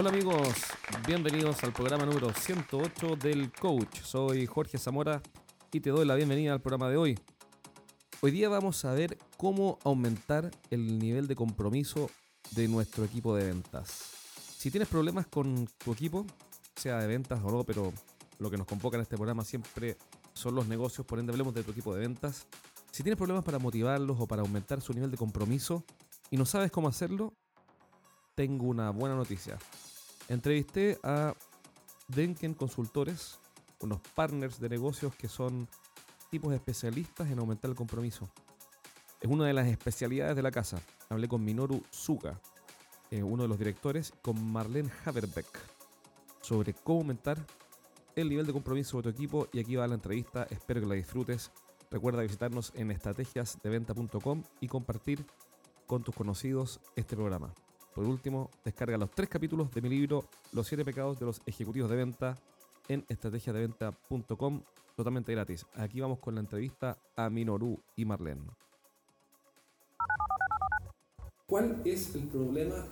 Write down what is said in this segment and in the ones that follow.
Hola amigos, bienvenidos al programa número 108 del Coach. Soy Jorge Zamora y te doy la bienvenida al programa de hoy. Hoy día vamos a ver cómo aumentar el nivel de compromiso de nuestro equipo de ventas. Si tienes problemas con tu equipo, sea de ventas o no, pero lo que nos convoca en este programa siempre son los negocios, por ende hablemos de tu equipo de ventas. Si tienes problemas para motivarlos o para aumentar su nivel de compromiso y no sabes cómo hacerlo, tengo una buena noticia. Entrevisté a Denken Consultores, unos partners de negocios que son tipos especialistas en aumentar el compromiso. Es una de las especialidades de la casa. Hablé con Minoru Suga, eh, uno de los directores, con Marlene Haverbeck, sobre cómo aumentar el nivel de compromiso de tu equipo. Y aquí va la entrevista, espero que la disfrutes. Recuerda visitarnos en estrategiasdeventa.com y compartir con tus conocidos este programa. Por último, descarga los tres capítulos de mi libro Los siete pecados de los ejecutivos de venta en estrategiasdeventa.com totalmente gratis. Aquí vamos con la entrevista a Minoru y Marlene. ¿Cuál es el problema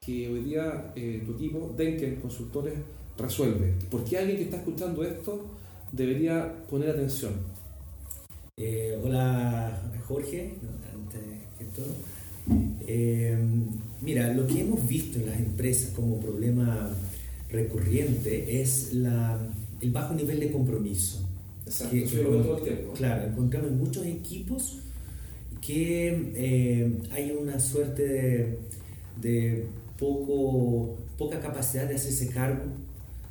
que hoy día eh, tu equipo, Denken Consultores, resuelve? ¿Por qué alguien que está escuchando esto debería poner atención? Eh, hola Jorge, antes que todo. Eh, mira, lo que hemos visto en las empresas como problema recurrente es la, el bajo nivel de compromiso. Exacto, que, eso lo todo el tiempo. Claro, encontramos en muchos equipos que eh, hay una suerte de, de, poco, poca capacidad de hacerse cargo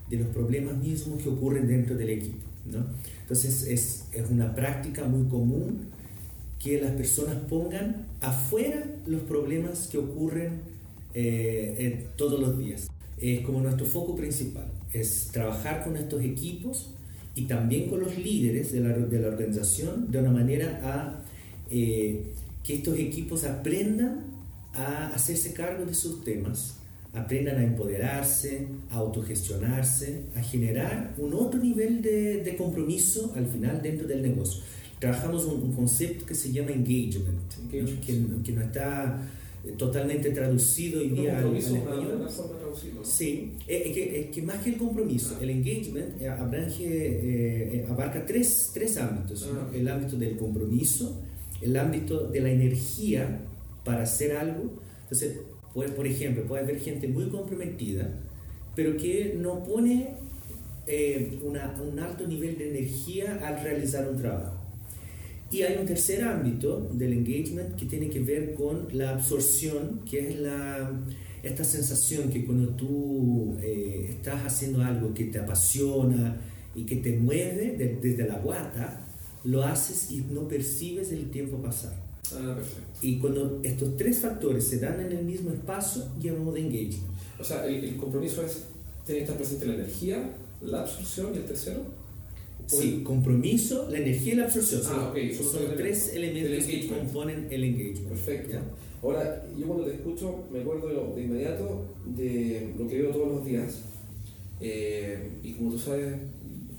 de los problemas mismos que ocurren dentro del equipo. ¿no? Entonces es, es una práctica muy común que las personas pongan afuera los problemas que ocurren eh, todos los días. Es como nuestro foco principal, es trabajar con estos equipos y también con los líderes de la, de la organización de una manera a eh, que estos equipos aprendan a hacerse cargo de sus temas, aprendan a empoderarse, a autogestionarse, a generar un otro nivel de compromiso al final dentro del negocio trabajamos un, un, concepto que se llama engagement, engagement. Que, que, no está eh, totalmente traducido hoy día al, español. Sí, es que, es que, más que el compromiso, ah. el engagement eh, abrange, eh, abarca tres, tres ámbitos. Ah, okay. El ámbito del compromiso, el ámbito de la energía para hacer algo. Entonces, pues, por ejemplo, puede haber gente muy comprometida, pero que no pone eh, una, un alto nivel de energía al realizar un trabajo. Y hay un tercer ámbito del engagement que tiene que ver con la absorción, que es la, esta sensación que cuando tú eh, estás haciendo algo que te apasiona y que te mueve de, desde la guata, lo haces y no percibes el tiempo pasar. Ah, perfecto. Y cuando estos tres factores se dan en el mismo espacio, llamamos de engagement. O sea, el, el compromiso es, tiene que estar presente la energía, la absorción y el tercero. Sí, compromiso, la energía y la absorción. Ah, okay. Son, son tres elementos que componen el engagement. Perfecto. ¿Ya? Ahora, yo cuando te escucho me acuerdo de inmediato de lo que veo todos los días. Eh, y como tú sabes,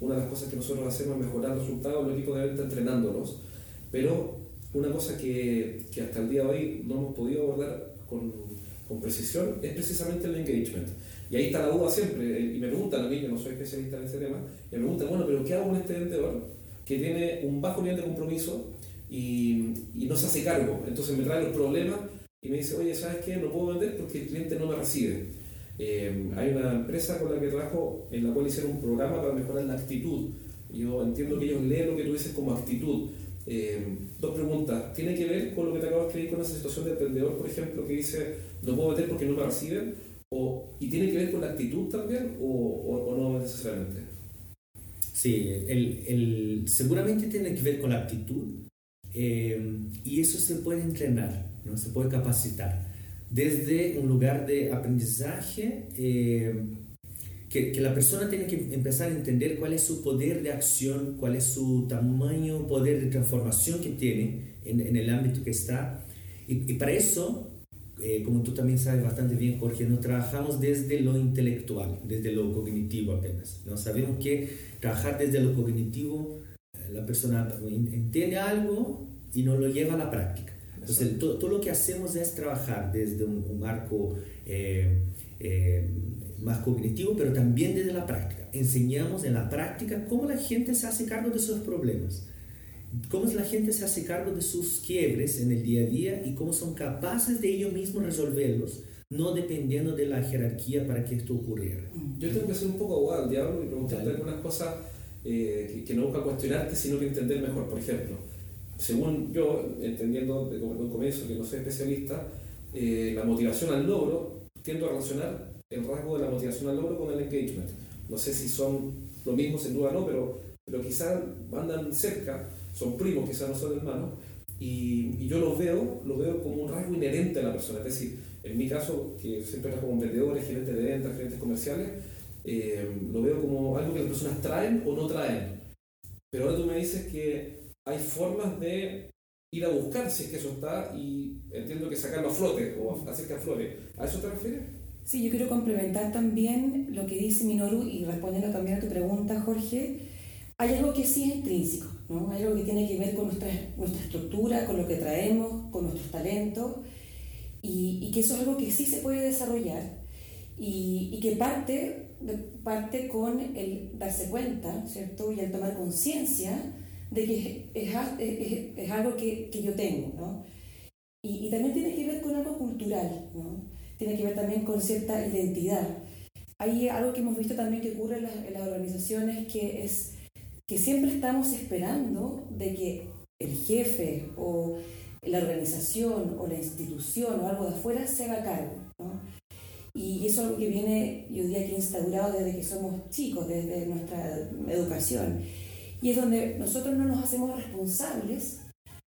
una de las cosas que nosotros hacemos es mejorar resultados del equipo de venta entrenándolos. Pero una cosa que, que, hasta el día de hoy no hemos podido abordar con, con precisión es precisamente el engagement. Y ahí está la duda siempre, y me preguntan a mí, que no soy especialista en ese tema, y me preguntan, bueno, pero ¿qué hago con este vendedor que tiene un bajo nivel de compromiso y, no se hace cargo? Entonces me trae los problemas y me dice, oye, ¿sabes qué? No puedo vender porque el cliente no me recibe. Eh, hay una empresa con la que trabajo en la cual hicieron un programa para mejorar la actitud. Yo entiendo que ellos leen lo que tú dices como actitud. Eh, dos preguntas. ¿Tiene que ver con lo que te acabo de escribir con esa situación de emprendedor, por ejemplo, que dice no puedo vender porque no me reciben? O, ¿Y tiene que ver con la actitud también o, o, o no necesariamente? Sí, el, el, seguramente tiene que ver con la actitud eh, y eso se puede entrenar, ¿no? se puede capacitar. Desde un lugar de aprendizaje, eh, que, que, la persona tiene que empezar a entender cuál es su poder de acción, cuál es su tamaño, poder de transformación que tiene en, en el ámbito que está. Y, y para eso eh, como tú también sabes bastante bien, Jorge, no trabajamos desde lo intelectual, desde lo cognitivo apenas. ¿no? Sabemos que trabajar desde lo cognitivo, eh, la persona entiende algo y no lo lleva a la práctica. Entonces, todo, todo, lo que hacemos es trabajar desde un, un marco eh, eh, más cognitivo, pero también desde la práctica. Enseñamos en la práctica cómo la gente se hace cargo de sus problemas, cómo la gente se hace cargo de sus quiebres en el día a día y cómo son capaces de ellos mismos resolverlos, no dependiendo de la jerarquía para que esto ocurriera. Yo tengo que ser un poco abogado al diablo y preguntarte algunas cosas eh, que, no busca cuestionarte, sino que entender mejor. Por ejemplo, según yo, entendiendo de un comienzo que no soy especialista, eh, la motivación al logro tiendo a relacionar el rasgo de la motivación al logro con el engagement. No sé si son lo mismo, sin duda no, pero, pero quizás andan cerca, son primos, quizás no son hermanos, y, yo lo veo, lo veo como un rasgo inherente a la persona. Es decir, en mi caso, que siempre trabajo con vendedores, gerentes de ventas, gerentes comerciales, eh, lo veo como algo que las personas traen o no traen. Pero ahora tú me dices que hay formas de ir a buscar si es que eso está y entiendo que sacarlo a flote o hacer que aflore. ¿A eso te refieres? Sí, yo quiero complementar también lo que dice Minoru y respondiendo también a tu pregunta, Jorge. Hay algo que sí es intrínseco, ¿no? hay algo que tiene que ver con nuestra, nuestra estructura, con lo que traemos, con nuestros talentos, y, y que eso es algo que sí se puede desarrollar y, y que parte, parte con el darse cuenta, ¿cierto? Y el tomar conciencia de que es, es, es algo que, que, yo tengo, ¿no? Y, y, también tiene que ver con algo cultural, ¿no? tiene que ver también con cierta identidad. Hay algo que hemos visto también que ocurre en las, en las organizaciones que es que siempre estamos esperando de que el jefe o la organización o la institución o algo de afuera se haga cargo. Y eso es algo que viene, yo diría que instaurado desde que somos chicos, desde nuestra educación. Y es donde nosotros no nos hacemos responsables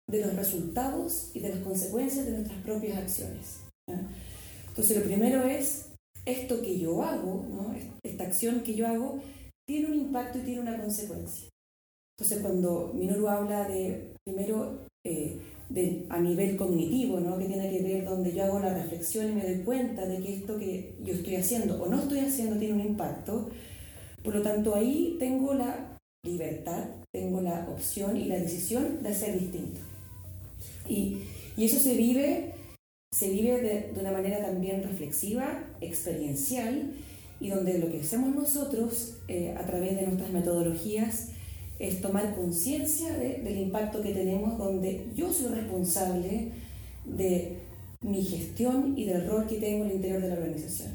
de los resultados y de las consecuencias de nuestras propias acciones. Entonces, lo primero es, esto que yo hago, esta acción que yo hago, tiene un impacto y tiene una consecuencia. Entonces, cuando Minoru habla de, primero, eh, de, a nivel cognitivo, ¿no? que tiene que ver donde yo hago la reflexión y me doy cuenta de que esto que yo estoy haciendo o no estoy haciendo tiene un impacto, por lo tanto ahí tengo la libertad, tengo la opción y la decisión de hacer distinto. Y, y eso se vive, se vive de, de, una manera también reflexiva, experiencial, y donde lo que hacemos nosotros eh, a través de nuestras metodologías es tomar conciencia de, del impacto que tenemos, donde yo soy responsable de mi gestión y del rol que tengo en el interior de la organización.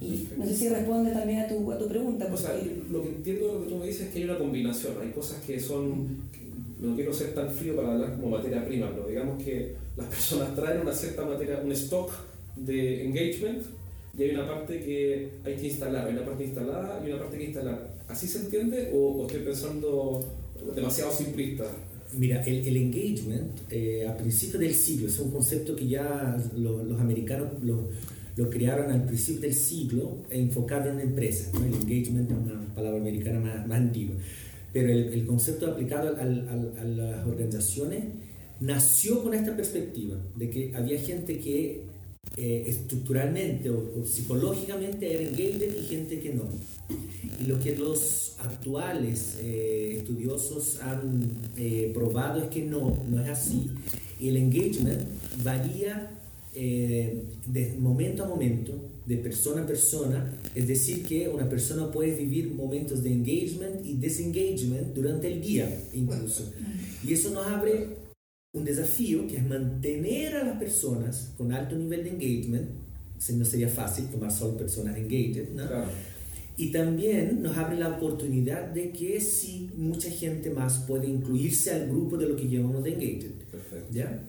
Y no sé si responde también a tu, a tu pregunta. O sea, lo que entiendo de lo que tú me dices es que hay una combinación. Hay cosas que son, no quiero ser tan frío para hablar como materia prima, pero digamos que las personas traen una cierta materia, un stock de engagement y hay una parte que hay que instalar, hay una parte instalada y una parte que instalar. ¿Así se entiende o, o estoy pensando demasiado simplista? Mira, el, el engagement eh, a principios del siglo es un concepto que ya lo, los americanos lo, lo, crearon al principio del siglo e enfocaron en empresas. ¿no? El engagement es una palabra americana más, más antigua. Pero el, el concepto aplicado al, al, a las organizaciones nació con esta perspectiva de que había gente que eh, estructuralmente o, o, psicológicamente era engaged y gente que no. Y lo que los actuales eh, estudiosos han eh, probado es que no, no es así. Y el engagement varía eh, de momento a momento, de persona a persona, es decir, que una persona puede vivir momentos de engagement y disengagement durante el día incluso. Y eso nos abre un desafío que es mantener a las personas con alto nivel de engagement, no sería fácil tomar solo personas engaged, ¿no? Claro. Y también nos abre la oportunidad de que sí, mucha gente más puede incluirse al grupo de lo que llamamos de engaged. Perfecto. ¿Ya?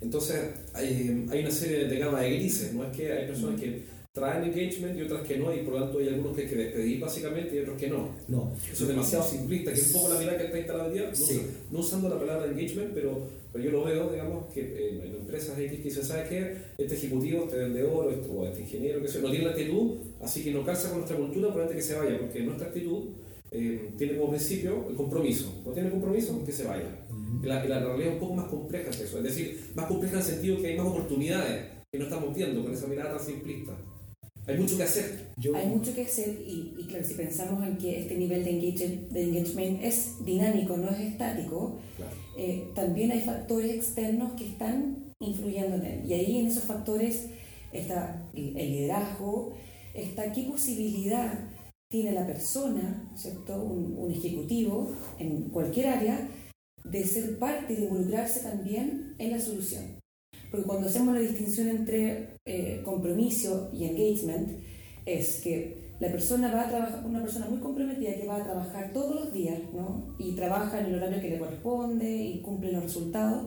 Entonces, hay, hay una serie de gama de grises, ¿no? Es que hay personas que traen engagement y otras que no, y por lo tanto hay algunos que hay que despedir básicamente y otros que no. No. Eso es demasiado simplista, que es un poco la mirada que está instalada hoy día, no, sí. no, usando la palabra engagement, pero, pero yo lo veo, digamos, que en, en empresas X que dicen, ¿sabes qué? Este ejecutivo, este vendedor este, o este ingeniero, que sea, no tiene la actitud, así que no calza con nuestra cultura, por antes que se vaya, porque nuestra actitud eh, tiene como principio el compromiso. ¿No tiene compromiso? Que se vaya. Uh -huh. la, la, realidad es un poco más compleja que eso, es decir, más compleja en el sentido que hay más oportunidades que no estamos viendo con esa mirada tan simplista. Hay mucho que hacer. Yo... Hay mucho que hacer y, y, claro, si pensamos en que este nivel de engagement, de engagement es dinámico, no es estático, claro. eh, también hay factores externos que están influyendo en él. Y ahí en esos factores está el liderazgo, está qué posibilidad tiene la persona, ¿cierto? Un, un, ejecutivo en cualquier área, de ser parte de involucrarse también en la solución. Porque cuando hacemos la distinción entre eh, compromiso y engagement, es que la persona va a trabajar, una persona muy comprometida que va a trabajar todos los días, ¿no? Y trabaja en el horario que le corresponde y cumple los resultados.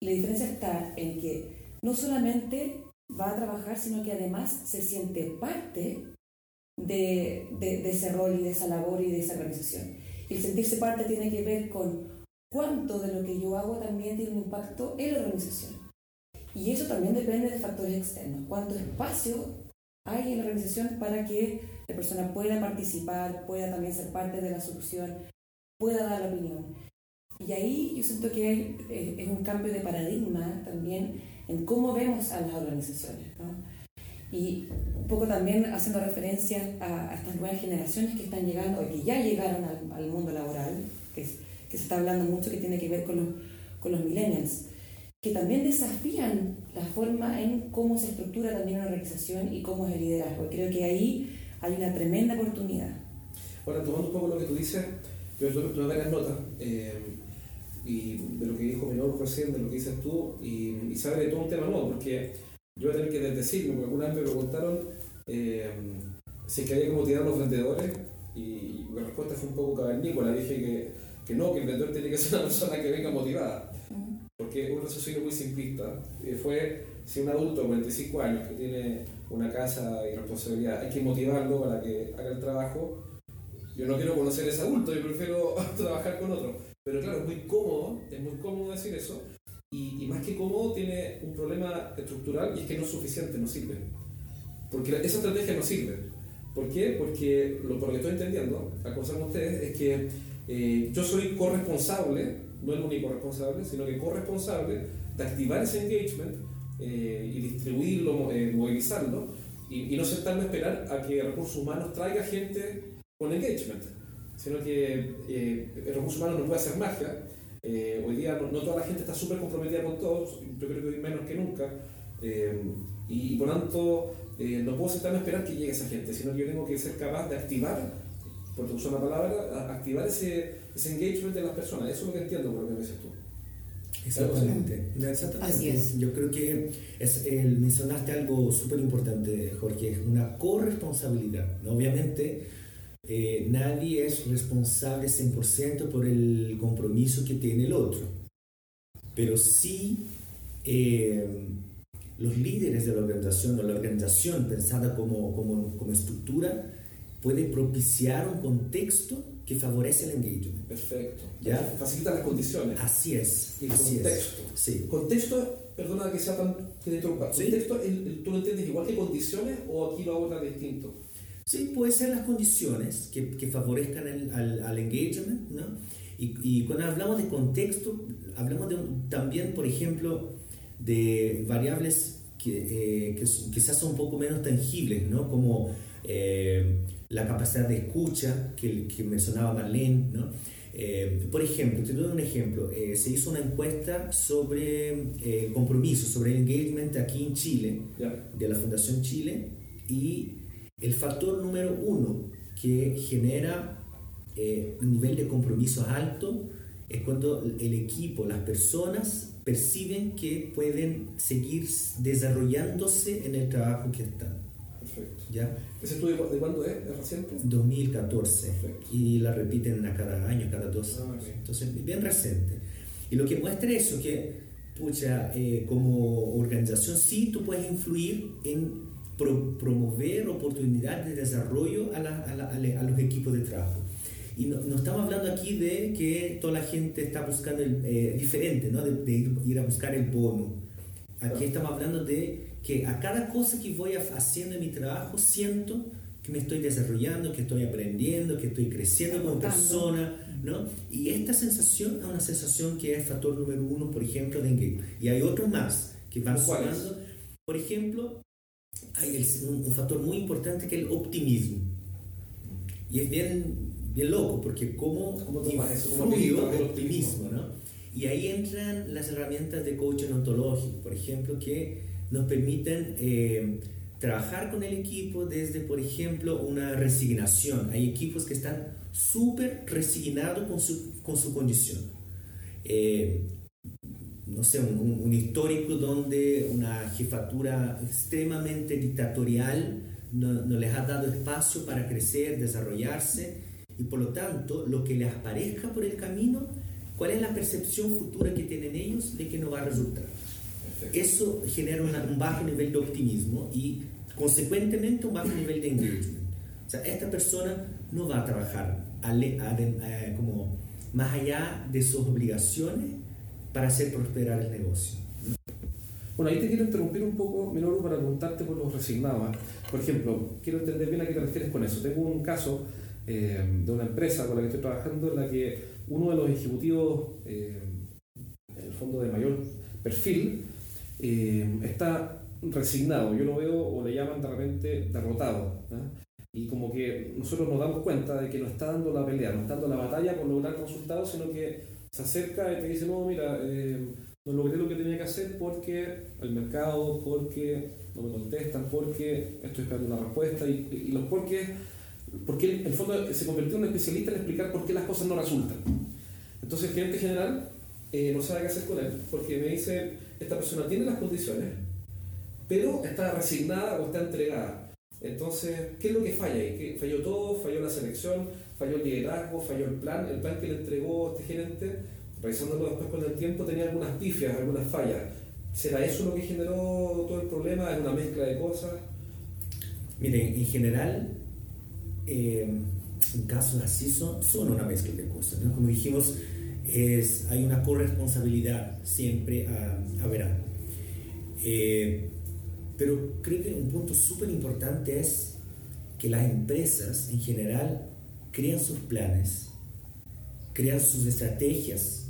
la diferencia está en que no solamente va a trabajar, sino que además se siente parte de, de, ese rol y de esa labor y de esa organización. Y el sentirse parte tiene que ver con cuánto de lo que yo hago también tiene un impacto en la organización. Y eso también depende de factores externos. Cuánto espacio hay en la organización para que la persona pueda participar, pueda también ser parte de la solución, pueda dar la opinión. Y ahí yo siento que eh, es un cambio de paradigma también en cómo vemos a las organizaciones. Y un poco también haciendo referencia a, estas nuevas generaciones que están llegando, o que ya llegaron al, mundo laboral, que, que, se está hablando mucho, que tiene que ver con los, con los millennials que también desafían la forma en cómo se estructura también una organización y cómo es el liderazgo. Creo que ahí hay una tremenda oportunidad. Ahora, tomando un poco lo que tú dices, yo tomé varias notas, eh, y de lo que dijo Menor recién, de lo que dices tú, y, y de todo un tema nuevo, porque yo voy a tener que decirlo, porque alguna vez me preguntaron eh, si es que había que motivar a los vendedores, y, la respuesta fue un poco cavernícola, dije que, que no, que el vendedor tiene que ser una persona que venga motivada porque un raciocinio muy simplista. Eh, fue si un adulto de 45 años que tiene una casa y responsabilidad, hay que motivarlo para que haga el trabajo. Yo no quiero conocer a ese adulto, yo prefiero trabajar con otro. Pero claro, es muy cómodo, es muy cómodo decir eso. Y, más que cómodo, tiene un problema estructural y es que no es suficiente, no sirve. Porque esa estrategia no sirve. ¿Por qué? Porque lo, por lo que estoy entendiendo, al conversar con ustedes, es que eh, yo soy corresponsable no el único responsable, sino que corresponsable de activar ese engagement eh, y distribuirlo, eh, movilizarlo, y, no sentarme a esperar a que recursos humanos traiga gente con engagement, sino que eh, el recurso humano no puede hacer magia. hoy día no, toda la gente está súper comprometida con todos, yo creo que hoy menos que nunca, y, por tanto no puedo sentarme a esperar que llegue esa gente, sino que yo tengo que ser capaz de activar, por usar una palabra, activar ese ese engagement de las personas. Eso es lo que entiendo por lo que me dices tú. Exactamente, exactamente. Yo creo que es, el, mencionaste algo súper importante, Jorge, es una corresponsabilidad. Obviamente, eh, nadie es responsable 100% por el compromiso que tiene el otro, pero sí eh, los líderes de la organización o la organización pensada como, como, como estructura puede propiciar un contexto que favorece el engagement. Perfecto. ¿Ya? Facilita las condiciones. Así es. El contexto. Sí. Contexto, perdona que sea tan que te Contexto, ¿tú lo entiendes igual que condiciones o aquí lo abordas distinto? Sí, puede ser las condiciones que, que favorezcan el, al, al, engagement, ¿no? Y, y, cuando hablamos de contexto, hablamos de también, por ejemplo, de variables que, eh, que quizás son un poco menos tangibles, ¿no? Como eh, la capacidad de escucha que, que mencionaba Marlene. ¿no? Eh, por ejemplo, te doy un ejemplo, eh, se hizo una encuesta sobre el compromiso, sobre el engagement aquí en Chile, de la Fundación Chile, y el factor número uno que genera un nivel de compromiso alto es cuando el equipo, las personas perciben que pueden seguir desarrollándose en el trabajo que están. Perfecto. ¿Ya? ¿Ese estudio de cuándo es? ¿Es reciente? 2014. Y la repiten a cada año, cada dos ah, años. Entonces, bien reciente. Y lo que muestra eso, que, pucha, eh, como organización, sí tú puedes influir en promover oportunidades de desarrollo a, a, los equipos de trabajo. Y no, estamos hablando aquí de que toda la gente está buscando el, eh, diferente, ¿no? De, ir a buscar el bono. Aquí estamos hablando de que a cada cosa que voy haciendo en mi trabajo siento que me estoy desarrollando, que estoy aprendiendo, que estoy creciendo como persona, ¿no? Y esta sensación es una sensación que es factor número uno, por ejemplo, de engagement. Y hay otros más que van sumando. Por ejemplo, hay un, factor muy importante que es el optimismo. Y es bien, bien loco, porque cómo, ¿Cómo eso? ¿Cómo el optimismo, ¿no? Y ahí entran las herramientas de coaching ontológico, por ejemplo, que nos permiten eh, trabajar con el equipo desde, por ejemplo, una resignación. Hay equipos que están súper resignados con su, con su condición. Eh, no sé, un, histórico donde una jefatura extremadamente dictatorial no, no, les ha dado espacio para crecer, desarrollarse y por lo tanto lo que les aparezca por el camino, cuál es la percepción futura que tienen ellos de que no va a resultar. Eso genera una, un bajo nivel de optimismo y consecuentemente un bajo nivel de engagement. O sea, esta persona no va a trabajar a, a, a, como más allá de sus obligaciones para hacer prosperar el negocio. Bueno, ahí te quiero interrumpir un poco, Minoru, para preguntarte por los resignados. Por ejemplo, quiero entender bien a qué te refieres con eso. Tengo un caso eh, de una empresa con la que estoy trabajando en la que uno de los ejecutivos, eh, en el fondo de mayor perfil, eh, está resignado. Yo lo veo o le llaman de repente derrotado. Y como que nosotros nos damos cuenta de que no está dando la pelea, no está dando la batalla por lograr resultados, sino que se acerca y te dice, no, mira, eh, no logré lo que tenía que hacer porque el mercado, porque no me contestan, porque estoy esperando una respuesta y, y los porque, porque en el fondo se convirtió en un especialista en explicar por qué las cosas no resultan. Entonces el cliente general eh, no sabe qué hacer con él porque me dice, esta persona tiene las condiciones, pero está resignada o está entregada. Entonces, ¿qué es lo que falla ahí? ¿Qué, ¿Falló todo? ¿Falló la selección? ¿Falló el liderazgo? ¿Falló el plan? El plan que le entregó este gerente, revisándolo después con el tiempo, tenía algunas pifias, algunas fallas. ¿Será eso lo que generó todo el problema? ¿Es una mezcla de cosas? Miren, en general, eh, en casos así son, son una mezcla de cosas. Como dijimos, es, hay una corresponsabilidad siempre a, a verán. Eh, pero creo que un punto súper importante es que las empresas en general crean sus planes, crean sus estrategias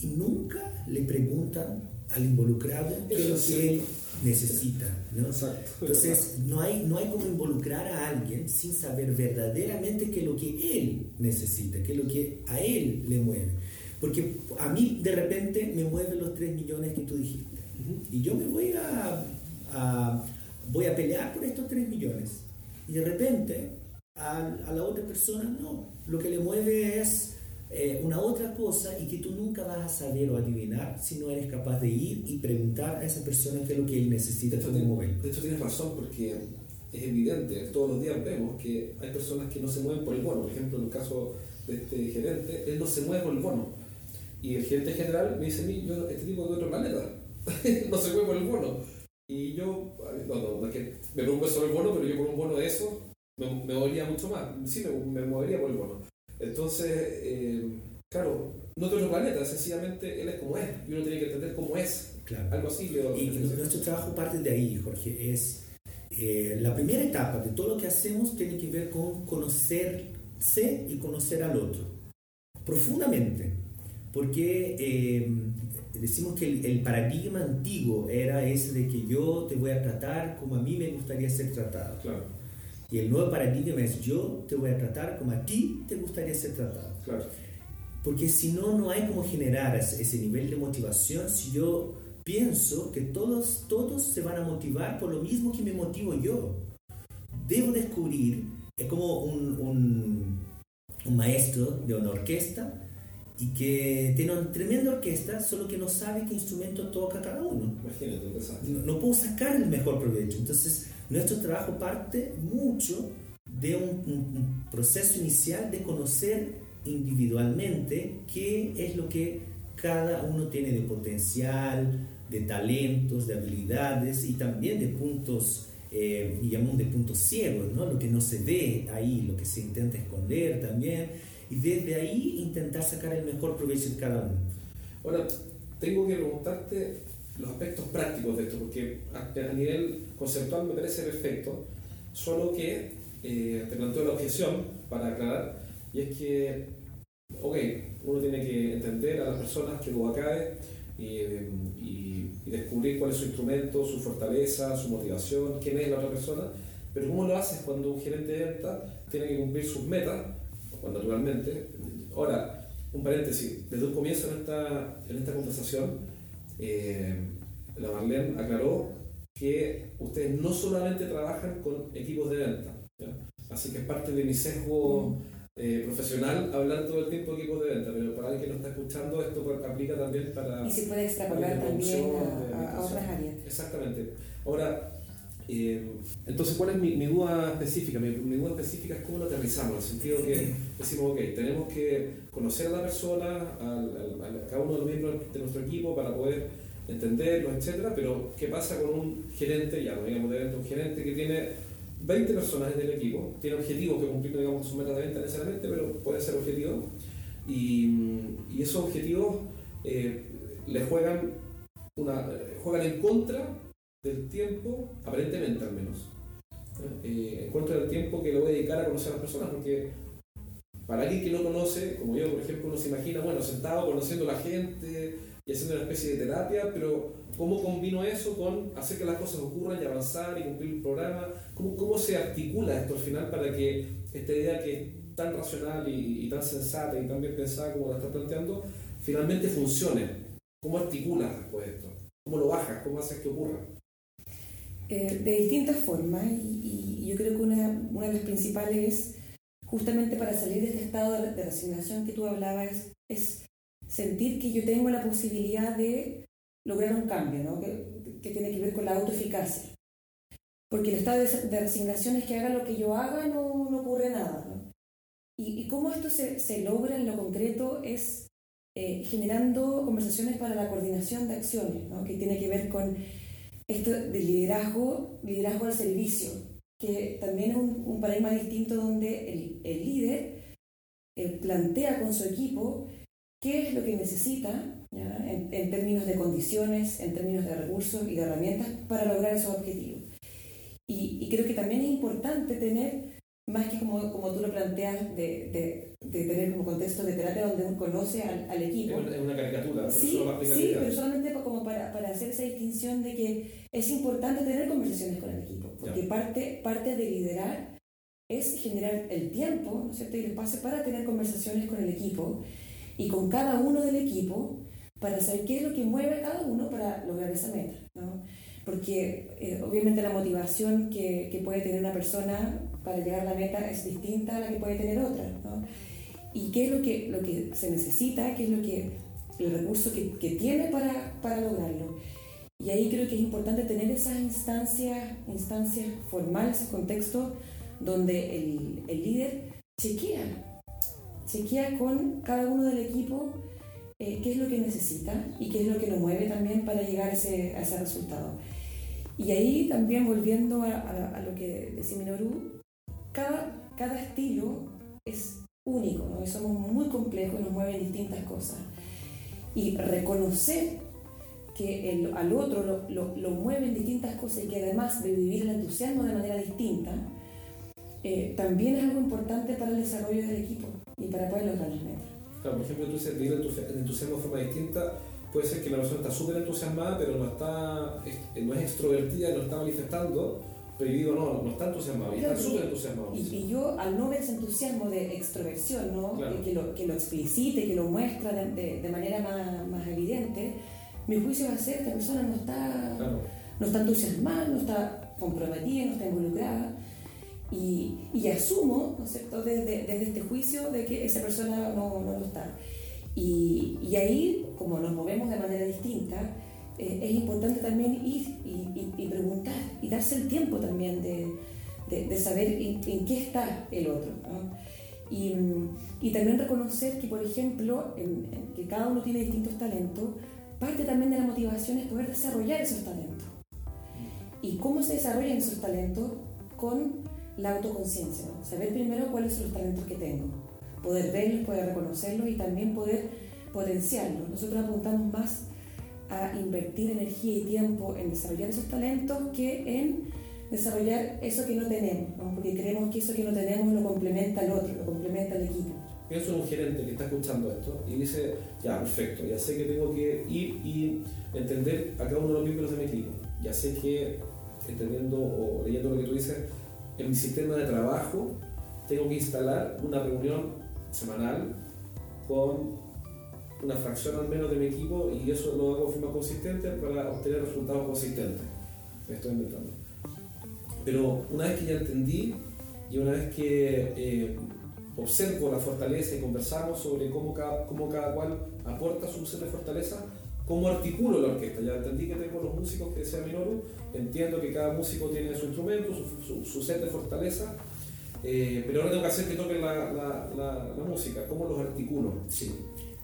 y nunca le preguntan al involucrado qué es lo que él necesita. ¿no? Entonces, no hay, no hay como involucrar a alguien sin saber verdaderamente qué es lo que él necesita, qué es lo que a él le mueve. Porque a mí de repente me mueven los 3 millones que tú dijiste. Y yo me voy a Uh, voy a pelear por estos 3 millones. Y de repente a, a, la otra persona no. Lo que le mueve es eh, una otra cosa y que tú nunca vas a saber o adivinar si no eres capaz de ir y preguntar a esa persona qué es lo que él necesita para mover. De hecho tienes razón porque es evidente, todos los días vemos que hay personas que no se mueven por el bono. Por ejemplo, en el caso de este gerente, él no se mueve por el bono. Y el gerente general me dice a mí, yo, este tipo de otro planeta, no se mueve por el bono. Y yo, no, no, no es que me preocupe sobre el bono, pero yo por un bono de eso me, me movería mucho más. Sí, me, me movería por el bono. Entonces, eh, claro, no otro planeta, sencillamente él es como es y uno tiene que entender cómo es. Claro. Algo así. y, y nuestro trabajo parte de ahí, Jorge. Es eh, la primera etapa de todo lo que hacemos tiene que ver con conocerse y conocer al otro profundamente. Porque eh, decimos que el, el, paradigma antiguo era ese de que yo te voy a tratar como a mí me gustaría ser tratado. Claro. Y el nuevo paradigma es yo te voy a tratar como a ti te gustaría ser tratado. Claro. Porque si no, no hay como generar ese nivel de motivación si yo pienso que todos, todos se van a motivar por lo mismo que me motivo yo. Debo descubrir, es como un, un, un maestro de una orquesta y que tiene una tremenda orquesta, solo que no sabe qué instrumento toca cada uno. Imagínate, no, no puedo sacar el mejor provecho. Entonces, nuestro trabajo parte mucho de un, un, un, proceso inicial de conocer individualmente qué es lo que cada uno tiene de potencial, de talentos, de habilidades y también de puntos, eh, y llamamos de puntos ciegos, ¿no? lo que no se ve ahí, lo que se intenta esconder también y desde ahí intentar sacar el mejor provecho de cada uno. Ahora, tengo que preguntarte los aspectos prácticos de esto, porque a, nivel conceptual me parece perfecto, solo que eh, te planteo la objeción para aclarar, y es que, ok, uno tiene que entender a las personas que lo acabe y, y, y, descubrir cuál es su instrumento, su fortaleza, su motivación, quién es la otra persona, pero ¿cómo lo haces cuando un gerente de venta tiene que cumplir sus metas naturalmente. Ahora, un paréntesis, desde un comienzo en esta, en esta conversación, eh, la Marlene aclaró que ustedes no solamente trabajan con equipos de venta, así que es parte de mi sesgo eh, profesional hablar todo el tiempo de equipos de venta, pero para alguien que lo está escuchando esto aplica también para... Y se puede extrapolar también a, otras áreas. Exactamente. Ahora, eh, entonces, ¿cuál es mi, duda específica? Mi, duda específica es cómo lo aterrizamos, en el sentido que decimos, ok, tenemos que conocer a la persona, a, cada uno de los miembros de nuestro equipo para poder entenderlos, etcétera, pero ¿qué pasa con un gerente, ya no digamos de evento, un gerente que tiene 20 personas en el equipo, tiene objetivos que cumplir, digamos, su meta de venta necesariamente, pero puede ser objetivo, y, y esos objetivos eh, le juegan, una, juegan en contra del tiempo, aparentemente al menos, eh, en contra del tiempo que le voy a dedicar a conocer a las personas, porque para alguien que no conoce, como yo, por ejemplo, uno se imagina, bueno, sentado conociendo a la gente y haciendo una especie de terapia, pero ¿cómo combino eso con hacer que las cosas ocurran y avanzar y cumplir el programa? ¿Cómo, cómo se articula esto al final para que esta idea que es tan racional y, tan sensata y tan bien pensada como la estás planteando, finalmente funcione? ¿Cómo articulas después esto? ¿Cómo lo bajas? ¿Cómo haces que ocurra? Eh, de distintas formas y, yo creo que una, una, de las principales es justamente para salir de este estado de, de resignación que tú hablabas es sentir que yo tengo la posibilidad de lograr un cambio, ¿no? que, que, tiene que ver con la autoeficacia. Porque el estado de, resignación es que haga lo que yo haga, no, no ocurre nada. Y, y, cómo esto se, se, logra en lo concreto es eh, generando conversaciones para la coordinación de acciones, ¿no? que tiene que ver con esto de liderazgo, liderazgo al servicio, que también es un, un paradigma distinto donde el, el líder eh, plantea con su equipo qué es lo que necesita en, en, términos de condiciones, en términos de recursos y de herramientas para lograr esos objetivos. Y, y creo que también es importante tener, más que como, como tú lo planteas, de, de, de tener como contexto de terapia donde uno conoce al, al equipo. Es una caricatura, sí, sí, pero solamente como para, para, hacer esa distinción de que es importante tener conversaciones con el equipo, porque parte, parte de liderar es generar el tiempo ¿no es cierto? y el espacio para tener conversaciones con el equipo y con cada uno del equipo para saber qué es lo que mueve a cada uno para lograr esa meta. ¿no? Porque eh, obviamente la motivación que, que, puede tener una persona para llegar a la meta es distinta a la que puede tener otra. ¿no? Y qué es lo que, lo que se necesita, qué es lo que, el recurso que, que tiene para, para lograrlo. Y ahí creo que es importante tener esas instancias, instancias formales, ese contexto donde el, el líder chequea chequea con cada uno del equipo eh, qué es lo que necesita y qué es lo que lo mueve también para llegar a ese, a ese resultado. Y ahí también volviendo a, a, lo que decía Minoru, cada, cada estilo es único, ¿no? y somos muy complejos y nos mueven distintas cosas. Y reconocer que el, al otro lo, lo, lo, mueven distintas cosas y que además de vivir el entusiasmo de manera distinta, eh, también es algo importante para el desarrollo del equipo y para poder lograr las metas. Claro, por ejemplo, tú dices vivir el entusiasmo de forma distinta. Puede ser que la persona está súper entusiasmada, pero no, está, no es extrovertida, no está manifestando, pero yo digo, no, no está entusiasmado, y está súper entusiasmado. Y, y, yo, al no ver ese entusiasmo de extroversión, ¿no? que, lo, que lo explicite, que lo muestra de, de, de, manera más, más evidente, mi juicio va a ser la persona no está, claro. no está entusiasmada, no está comprometida, no está involucrada. Y, y asumo, ¿no es cierto?, desde, desde, este juicio de que esa persona no, no lo está. Y, y, ahí, como nos movemos de manera distinta, eh, es importante también ir y, y, preguntar y darse el tiempo también de, de, de saber en, en, qué está el otro. ¿no? Y, también reconocer que, por ejemplo, en, en que cada uno tiene distintos talentos, parte también de la motivación es poder desarrollar esos talentos. ¿Y cómo se desarrollan esos talentos? Con la autoconciencia, ¿no? saber primero cuáles son los talentos que tengo, poder verlos, poder reconocerlos y también poder potenciarlos. Nosotros apuntamos más a invertir energía y tiempo en desarrollar esos talentos que en desarrollar eso que no tenemos, ¿no? porque creemos que eso que no tenemos lo complementa al otro, lo complementa al equipo. Pienso en un gerente que está escuchando esto y dice, ya, perfecto, ya sé que tengo que ir y entender a cada uno de los miembros de mi equipo, ya sé que entendiendo o leyendo lo que tú dices, en mi sistema de trabajo tengo que instalar una reunión semanal con una fracción al menos de mi equipo y eso lo hago de forma consistente para obtener resultados consistentes. me estoy inventando. Pero una vez que ya entendí y una vez que eh, observo la fortaleza y conversamos sobre cómo cada, cómo cada cual aporta su set de fortaleza, cómo articulo la orquesta. Ya entendí que tengo los músicos que decía Minoru, entiendo que cada músico tiene su instrumento, su, su, set de fortaleza, eh, pero ahora tengo que hacer que toquen la, la, la, música. ¿Cómo los articulo? Sí.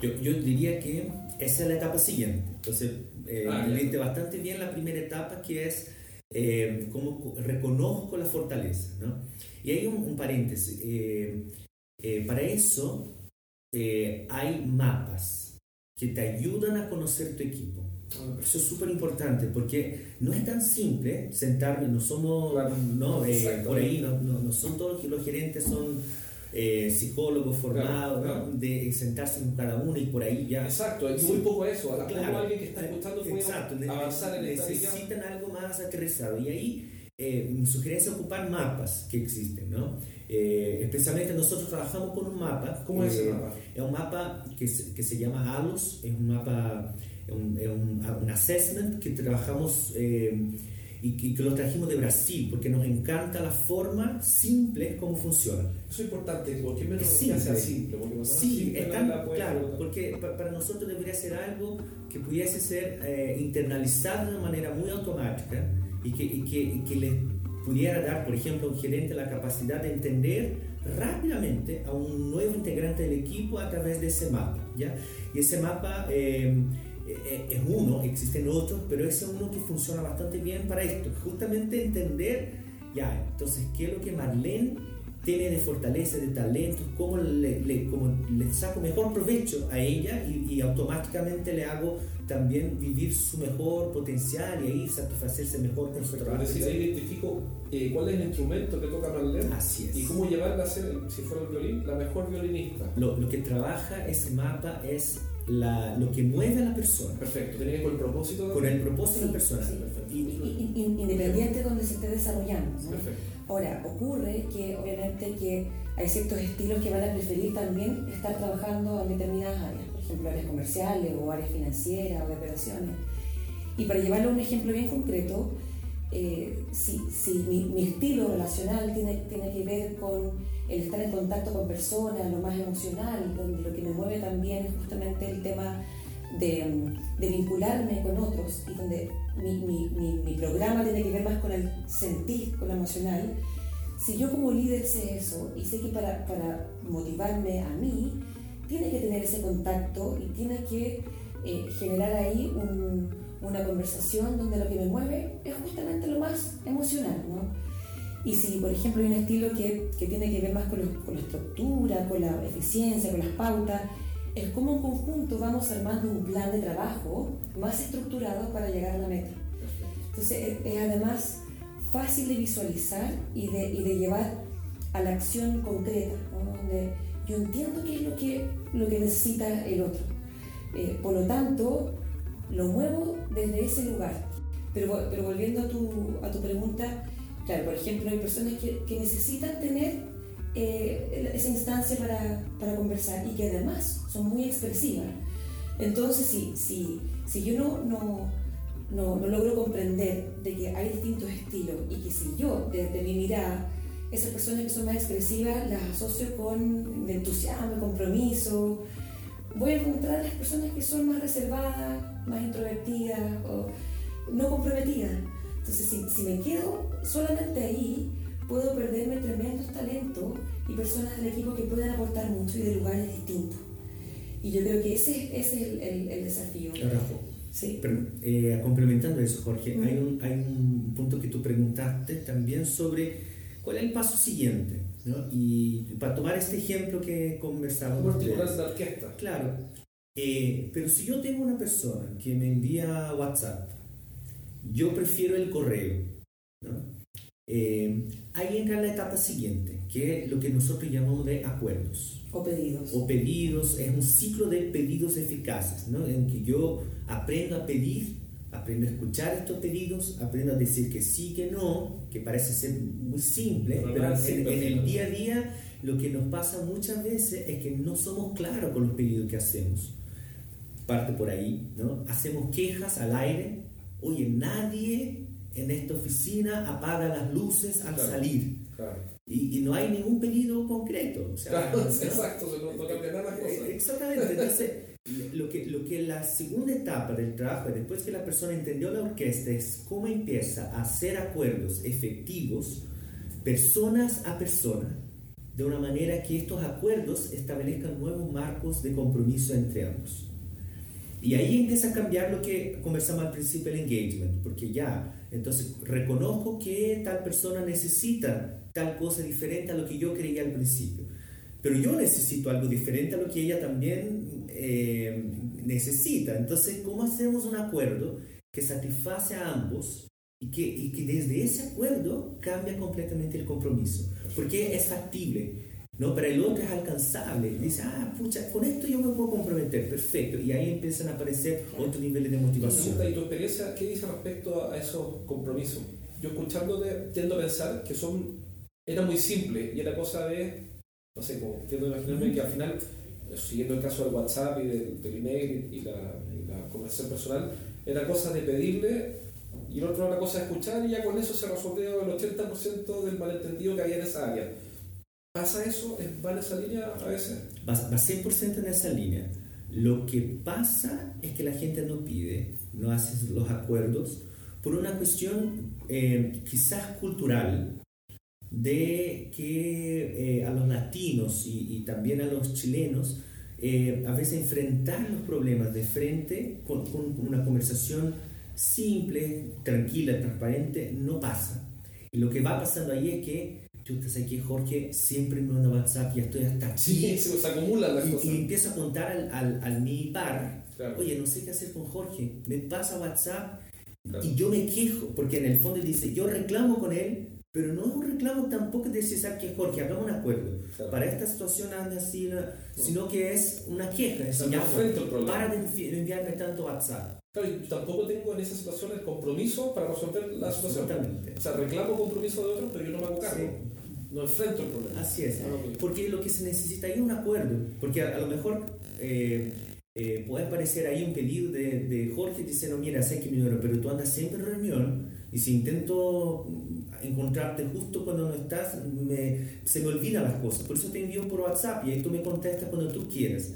Yo, yo, diría que esa es la etapa siguiente. Entonces, eh, ah, bastante bien la primera etapa que es eh, cómo reconozco la fortaleza. ¿no? Y hay un, un paréntesis. Eh, eh, para eso hay mapas que te ayudan a conocer tu equipo. Eso es súper importante porque no es tan simple sentarme, no somos, no, eh, por ahí, no, no, son todos los gerentes, son eh, psicólogos formados, de sentarse con cada uno y por ahí ya. Exacto, hay muy poco eso. A claro, alguien que está escuchando exacto, avanzar en Necesitan algo más aterrizado y ahí eh, mi sugerencia es ocupar mapas que existen, ¿no? Eh, especialmente nosotros trabajamos con un mapa. ¿Cómo es ese mapa? Es un mapa que se, que se llama ALOS, es un mapa un, un, assessment que trabajamos eh, y, que, lo trajimos de Brasil, porque nos encanta la forma simple como funciona. Eso es importante, porque menos simple. sea simple. Porque sí, claro, porque para nosotros debería ser algo que pudiese ser eh, internalizado de una manera muy automática y que, y que, y que le pudiera dar, por ejemplo, a un gerente la capacidad de entender rápidamente a un nuevo integrante del equipo a través de ese mapa. ¿ya? Y ese mapa... Eh, es uno, existen otros, pero ese es uno que funciona bastante bien para esto, justamente entender, ya, entonces, qué es lo que Marlene tiene de fortaleza, de talentos, cómo le, le, cómo le saco mejor provecho a ella y, automáticamente le hago también vivir su mejor potencial y ahí satisfacerse mejor con su trabajo. Es decir, ahí identifico eh, cuál es el instrumento que toca Marlene Así es. y cómo llevarla a ser, si fuera el violín, la mejor violinista. Lo, lo que trabaja ese mapa es la, lo que mueve a la persona. Perfecto, tiene que ver con el propósito. Con el propósito de la persona. independiente de donde se esté desarrollando. Ahora, ocurre que obviamente que hay ciertos estilos que van a preferir también estar trabajando en determinadas áreas, por ejemplo, áreas comerciales o áreas financieras o de operaciones. Y para llevarlo a un ejemplo bien concreto, eh, si, si mi, mi, estilo relacional tiene, tiene que ver con el estar en contacto con personas, lo más emocional, donde lo que me mueve también es justamente el tema de, vincularme con otros y donde mi, mi, mi, programa tiene que ver más con el sentir, con lo emocional. Si yo como líder sé eso y sé que para, para motivarme a mí, tiene que tener ese contacto y tiene que eh, generar ahí un, una conversación donde lo que me mueve es justamente lo más emocional. ¿no? Y si, por ejemplo, hay un estilo que, que tiene que ver más con, con, la estructura, con la eficiencia, con las pautas, es como en conjunto vamos armando un plan de trabajo más estructurado para llegar a la meta. Entonces, es, además fácil de visualizar y de, y de llevar a la acción concreta, donde yo entiendo qué es lo que, lo que necesita el otro. Eh, por lo tanto, lo muevo desde ese lugar. Pero, pero volviendo a tu, a tu pregunta, Claro, por ejemplo, hay personas que, necesitan tener eh, esa instancia para, para, conversar y que además son muy expresivas. Entonces, si, si, si yo no, no, no, no, logro comprender de que hay distintos estilos y que si yo, desde mi mirada, esas personas que son más expresivas las asocio con entusiasmo, compromiso, voy a encontrar las personas que son más reservadas, más introvertidas o no comprometidas. Entonces, si, si me quedo solamente ahí, puedo perderme tremendos talentos y personas del equipo que pueden aportar mucho y de lugares distintos. Y yo creo que ese, ese es el, el, desafío. Claro. Sí. Pero, eh, complementando eso, Jorge, hay, un, hay un punto que tú preguntaste también sobre cuál es el paso siguiente. ¿no? Y para tomar este ejemplo que conversamos. la orquesta. Claro. Eh, pero si yo tengo una persona que me envía WhatsApp yo prefiero el correo. ¿no? Eh, ahí entra la etapa siguiente, que es lo que nosotros llamamos de acuerdos. O pedidos. O pedidos, es un ciclo de pedidos eficaces, ¿no? en que yo aprendo a pedir, aprendo a escuchar estos pedidos, aprendo a decir que sí, que no, que parece ser muy simple, pero, en, en, el día a día lo que nos pasa muchas veces es que no somos claros con los pedidos que hacemos. Parte por ahí, ¿no? Hacemos quejas al aire oye, nadie en esta oficina apaga las luces al Claro. salir. Claro. Y, y no hay ningún pedido concreto. O sea, Claro, ¿no? exacto, no, no cambia nada las Eh, cosas. Exactamente. Entonces, lo que, lo que la segunda etapa del trabajo, después que la persona entendió la orquesta, es cómo empieza a hacer acuerdos efectivos, personas a persona, de una manera que estos acuerdos establezcan nuevos marcos de compromiso entre ambos. Y ahí empieza a cambiar lo que conversamos al principio, el engagement, porque ya, entonces reconozco que tal persona necesita tal cosa diferente a lo que yo creía al principio, pero yo necesito algo diferente a lo que ella también eh, necesita. Entonces, ¿cómo hacemos un acuerdo que satisface a ambos y que, y que desde ese acuerdo cambia completamente el compromiso? Porque es factible. ¿No? Para el otro es alcanzable. Dice, ah, pucha, con esto yo me puedo comprometer, perfecto. Y ahí empiezan a aparecer otros niveles de motivación. ¿Y tu experiencia qué dice respecto a esos compromisos? Yo escuchándote tiendo a pensar que son era muy simple y era cosa de, no sé, como tiendo a imaginarme que al final, eh, siguiendo el caso del WhatsApp y del, del email y la, y la conversación personal, era cosa de pedirle y el otro era cosa de escuchar y ya con eso se resolvió el 80% del malentendido que había en esa área. ¿Pasa eso? ¿Va en esa línea a veces? Va, va 100% en esa línea. Lo que pasa es que la gente no pide, no hace los acuerdos por una cuestión eh, quizás cultural de que eh, a los latinos y, y también a los chilenos eh, a veces enfrentar los problemas de frente con, con una conversación simple, tranquila, transparente, no pasa. Y lo que va pasando ahí es que, tú estás aquí, Jorge, siempre me manda WhatsApp, ya estoy hasta aquí. Sí, se, acumulan las Y, cosas. y empieza a contar al, al, al mi par, Claro. oye, no sé qué hacer con Jorge, me pasa WhatsApp Claro. y yo me quejo, porque en el fondo él dice, yo reclamo con él, pero no es un reclamo tampoco de ¿sabes qué, Jorge? Hagamos un acuerdo. Claro. Para esta situación anda así, la- sino que es una queja, es decir, no ya, para de enviarme tanto WhatsApp. Claro, y tampoco tengo en esa situación el compromiso para resolver la situación. O sea, reclamo compromiso de otros, pero yo no me hago cargo. Sí. No enfrento el problema. Así es. Ah. Porque lo que se necesita ahí es un acuerdo. Porque a, a lo mejor eh, eh, puede aparecer ahí un pedido de, de Jorge diciendo, mira, sé que mi número, pero tú andas siempre en reunión y si intento mm, encontrarte justo cuando no estás, me, se me olvidan las cosas. Por eso te envío por WhatsApp y ahí tú me contestas cuando tú quieras.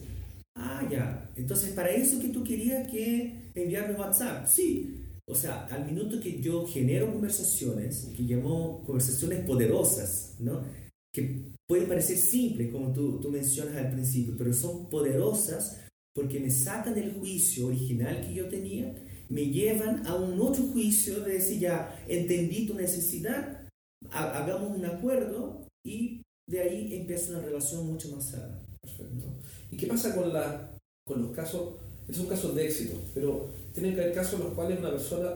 Ah, ya. Entonces, para eso que tú querías que enviarme WhatsApp. Sí. O sea, al minuto que yo genero conversaciones, que llamo conversaciones poderosas, ¿no? Que pueden parecer simples, como tú, tú mencionas al principio, pero son poderosas porque me sacan del juicio original que yo tenía, me llevan a un otro juicio de decir, ya, entendí tu necesidad, ha- hagamos un acuerdo y de ahí empieza una relación mucho más sana. Perfecto. ¿Y qué pasa con, los casos? Estos son casos de éxito, pero tienen que haber casos en los cuales una persona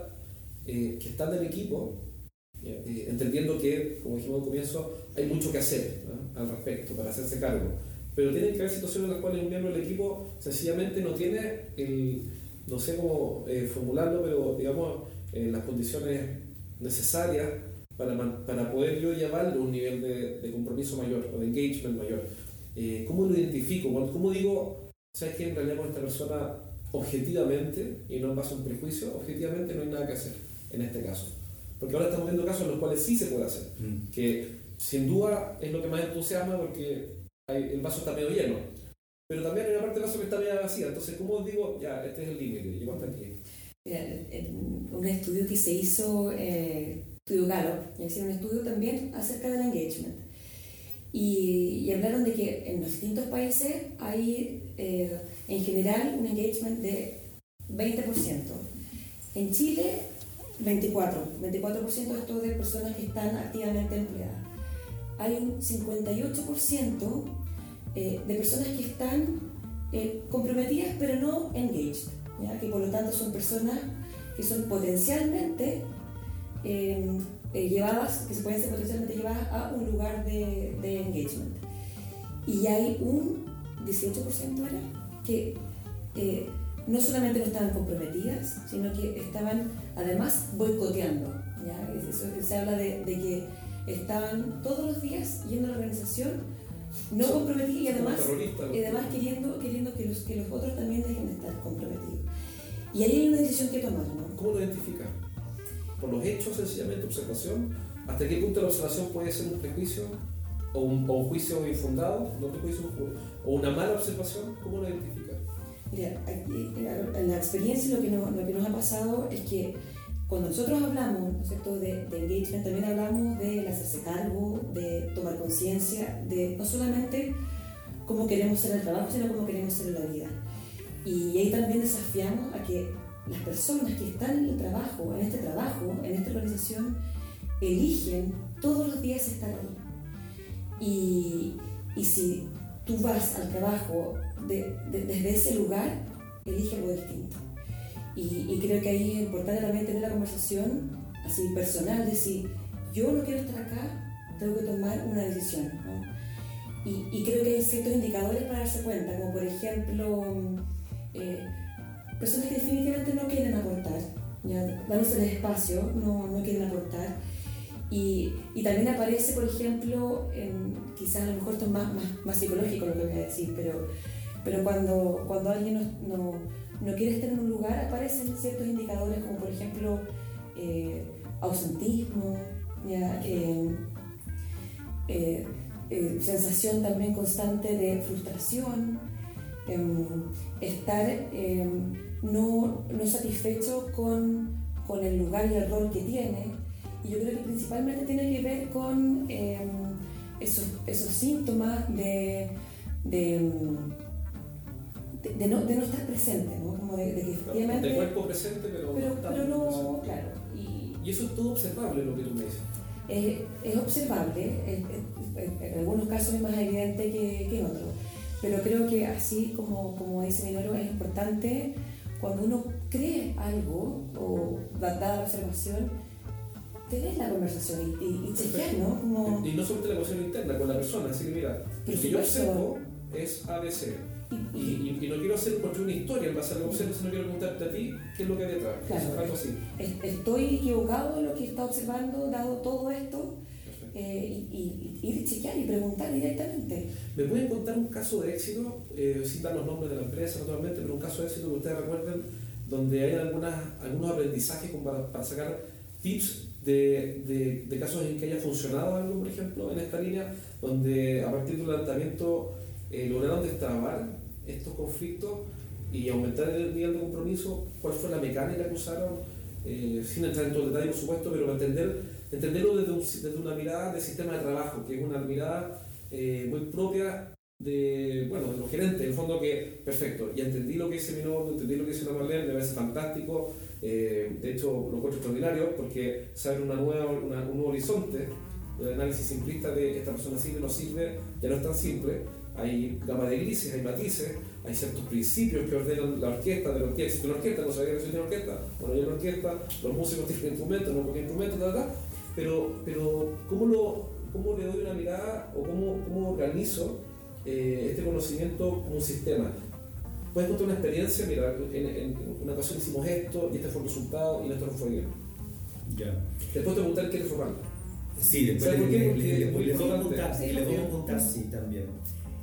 eh, que está en el equipo, eh, entendiendo que, como dijimos al comienzo, hay mucho que hacer al respecto para hacerse cargo, pero tienen que haber situaciones en las cuales un miembro del equipo sencillamente no tiene el, no sé cómo eh, formularlo, pero digamos, las condiciones necesarias para, para poder yo llevarle a un nivel de compromiso mayor o de engagement mayor. Eh, ¿Cómo lo identifico? ¿Cómo digo, sabes que en realidad con esta persona objetivamente, y no en base a un prejuicio, objetivamente no hay nada que hacer en este caso? Porque ahora estamos viendo casos en los cuales sí se puede hacer, que sin duda es lo que más entusiasma porque hay- el vaso está medio lleno, pero también hay una parte del vaso que está medio vacía, entonces ¿cómo digo, ya, este es el límite, llego hasta aquí? Mira, un estudio que se hizo, eh, estudio Gallup, y hicieron un estudio también acerca del engagement. Y, y hablaron de que en los distintos países hay eh, en general un engagement de 20%. En Chile, 24%. 24% esto de personas que están activamente empleadas. Hay un 58% eh, de personas que están eh, comprometidas pero no engaged. que por lo tanto son personas que son potencialmente eh, llevadas, que se pueden ser potencialmente llevadas a un lugar de, de engagement. Y hay un 18% era que eh, no solamente no estaban comprometidas, sino que estaban además boicoteando. ¿ya? Eso- se habla de, de que estaban todos los días yendo a la organización no comprometidas y además y además queriendo, queriendo que, los, que los otros también dejen de estar comprometidos. Y ahí hay una decisión que tomar, ¿no? ¿Cómo lo identifica? Por los hechos, sencillamente, observación. ¿Hasta qué punto la observación puede ser un prejuicio o un, o un juicio infundado, no prejuicio, o una mala observación? ¿Cómo lo identifica? Mira, en la experiencia lo que, nos, lo que nos ha pasado es que cuando nosotros hablamos ¿no cierto? De, de, engagement, también hablamos de hacerse cargo, de tomar conciencia, de no solamente cómo queremos ser el trabajo, sino cómo queremos ser la vida. Y ahí también desafiamos a que las personas que están en el trabajo, en este trabajo, en esta organización, eligen todos los días estar ahí. Y, y si tú vas al trabajo de, de, desde ese lugar, elige algo distinto. Y, y, creo que ahí es importante también tener la conversación así personal de si yo no quiero estar acá, tengo que tomar una decisión. Y, y, creo que hay ciertos indicadores para darse cuenta, como por ejemplo, eh, personas que definitivamente no quieren aportar, ya, dándose el espacio, no, no quieren aportar. Y, también aparece, por ejemplo, quizás a lo mejor esto es más, más, psicológico lo que voy a decir, pero, pero cuando, cuando alguien no, no, quiere estar en un lugar, aparecen ciertos indicadores como, por ejemplo, eh, ausentismo. Eh, eh, sensación también constante de frustración, estar em, no, no satisfecho con, con el lugar y el rol que tiene y yo creo que principalmente tiene que ver con eh, esos, esos, síntomas de, de, de, no, de, no, estar presente, ¿no? Como de, que efectivamente... De cuerpo presente, pero, pero, no, pero no claro. Y, y, eso es todo observable, lo que tú me dices. Es, es observable, es, es, en algunos casos es más evidente que, que en otros, pero creo que así como, como dice Minoro, es importante cuando uno cree algo o dada la observación, tener la conversación y, y, y chequear, ¿no? Como... Y, no solamente la conversación interna con la persona, así que mira, lo que yo observo es ABC. Y, y, y, no quiero hacer construir una historia en base a lo que observo, sino quiero preguntarte a ti qué es lo que hay detrás. Claro. algo así. Estoy equivocado en lo que está observando, dado todo esto, eh, y, y, ir chequear y preguntar directamente. ¿Me pueden contar un caso de éxito, eh, sin dar los nombres de la empresa naturalmente, pero un caso de éxito que ustedes recuerden, donde hay algunas, algunos aprendizajes para, para sacar tips de, de, de, casos en que haya funcionado algo, por ejemplo, en esta línea, donde a partir del lanzamiento eh, lograron destrabar estos conflictos y aumentar el nivel de compromiso, cuál fue la mecánica que usaron, eh, sin entrar en todo el detalle, por supuesto, pero entender, entenderlo desde, desde, una mirada de sistema de trabajo, que es una mirada eh, muy propia de, bueno, de los gerentes, en el fondo que, perfecto, ya entendí lo que dice mi novio, entendí lo que dice la Marlene, me parece fantástico, eh, de hecho lo encuentro extraordinario porque se abre una nueva, una, un nuevo horizonte, el análisis simplista de esta persona sirve no sirve, ya no es tan simple, hay gama de grises, hay matices, hay ciertos principios que ordenan la orquesta, de la orquesta, existe una orquesta, no sabía que existe una orquesta, bueno, hay una orquesta, los músicos tienen instrumentos, no cualquier instrumento, ta, ta, pero, pero ¿cómo, lo, ¿cómo le doy una mirada o cómo, cómo organizo eh, este conocimiento como un sistema. Puedes contar una experiencia, mira, en, en, una ocasión hicimos esto y este fue el resultado y esto no fue bien. Ya. Después te preguntar qué le fue mal. Sí, después le, le, voy a contar, Sí, le voy a contar, sí, también.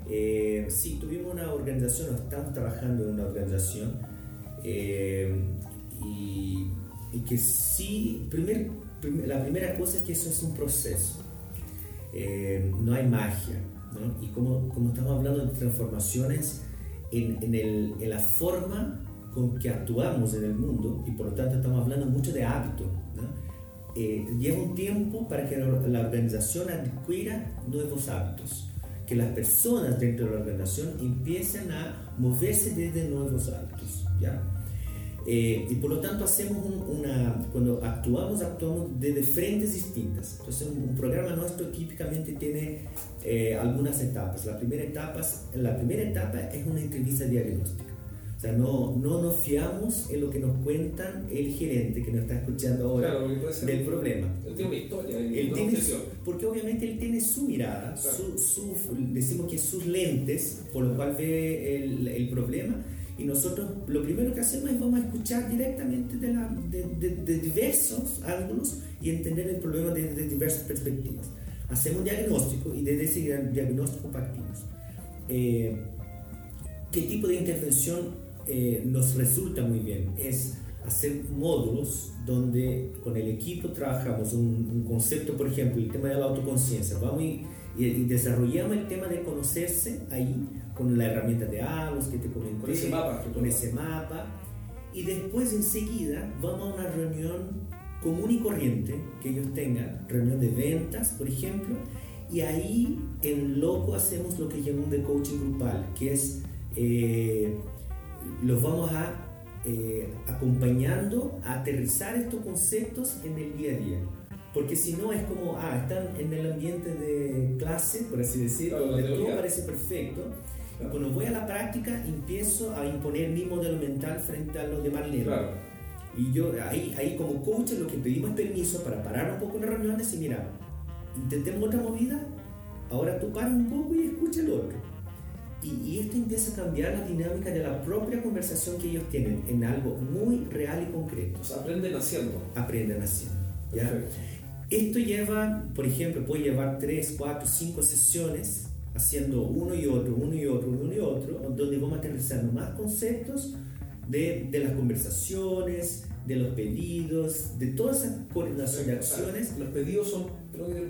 Eh, sí, tuvimos una organización, estamos trabajando en una organización eh, y, y que sí, primer- la primera cosa es que eso es un proceso, Eh, no hay magia, ¿no? Y como, estamos hablando de transformaciones en, la forma con que actuamos en el mundo, y por lo tanto estamos hablando mucho de hábito, ¿no? Eh, lleva un tiempo para que la organización adquiera nuevos hábitos, que las personas dentro de la organización empiecen a moverse desde nuevos hábitos. Eh, y por lo tanto hacemos un- una, cuando actuamos, actuamos desde frentes distintas. Entonces un, un programa nuestro típicamente tiene eh, algunas etapas. La primera, etapa, es- la primera etapa es una entrevista diagnóstica. O sea, no, no nos fiamos en lo que nos cuentan el gerente que nos está escuchando ahora Claro, del problema. Él tiene una historia Él tiene su- porque obviamente él tiene su mirada, Claro. su, su- decimos que sus lentes, por lo cual ve el, el problema, y nosotros lo primero que hacemos es vamos a escuchar directamente de, la- de, de- de diversos ángulos y entender el problema desde diversas perspectivas. Hacemos un diagnóstico y desde ese dia- diagnóstico partimos. Eh, ¿Qué tipo de intervención eh, nos resulta muy bien? Es hacer módulos donde con el equipo trabajamos un, un concepto, por ejemplo, el tema de la autoconciencia. Vamos y, y, desarrollamos el tema de conocerse ahí con la herramienta de ALOS que te comenté, con ese mapa, con ese mapa. Y después enseguida vamos a una reunión común y corriente que ellos tengan, reunión de ventas, por ejemplo, y ahí en loco hacemos lo que llamamos de coaching grupal, que es eh, los vamos a eh, acompañando a aterrizar estos conceptos en el día a día. Porque si no es como, ah, están en el ambiente de clase, por así decirlo, donde todo parece perfecto. Claro. cuando voy a la práctica empiezo a imponer mi modelo mental frente a los de Marlene. Claro. Y yo ahí, ahí como coach lo que pedimos es permiso para parar un poco las reuniones y mira, intentemos otra movida, ahora tú paras un poco y escucha el otro. Y, y esto empieza a cambiar la dinámica de la propia conversación que ellos tienen en algo muy real y concreto. O sea, aprenden haciendo. Aprenden haciendo. ¿ya? Esto lleva, por ejemplo, puede llevar 3, 4, 5 sesiones haciendo uno y otro, uno y otro, uno y otro, donde vamos aterrizando más conceptos de, de las conversaciones, de los pedidos, de toda esa coordinación de acciones. los pedidos son,